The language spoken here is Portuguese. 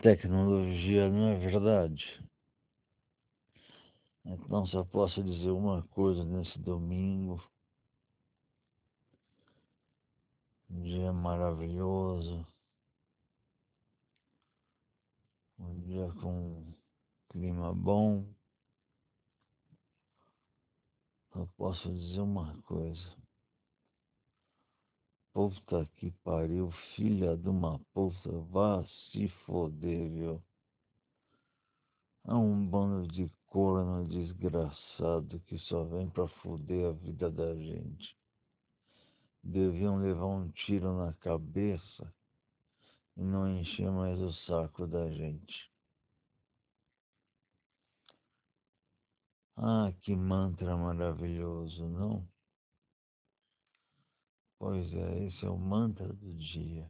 tecnologia, não é verdade? Então só posso dizer uma coisa nesse domingo. Um dia maravilhoso. Um dia com clima bom. Só posso dizer uma coisa. Puta que pariu, filha de uma puta, vá É um bando de corno desgraçado que só vem pra foder a vida da gente. Deviam levar um tiro na cabeça e não encher mais o saco da gente. Ah, que mantra maravilhoso, não? Pois é, esse é o mantra do dia.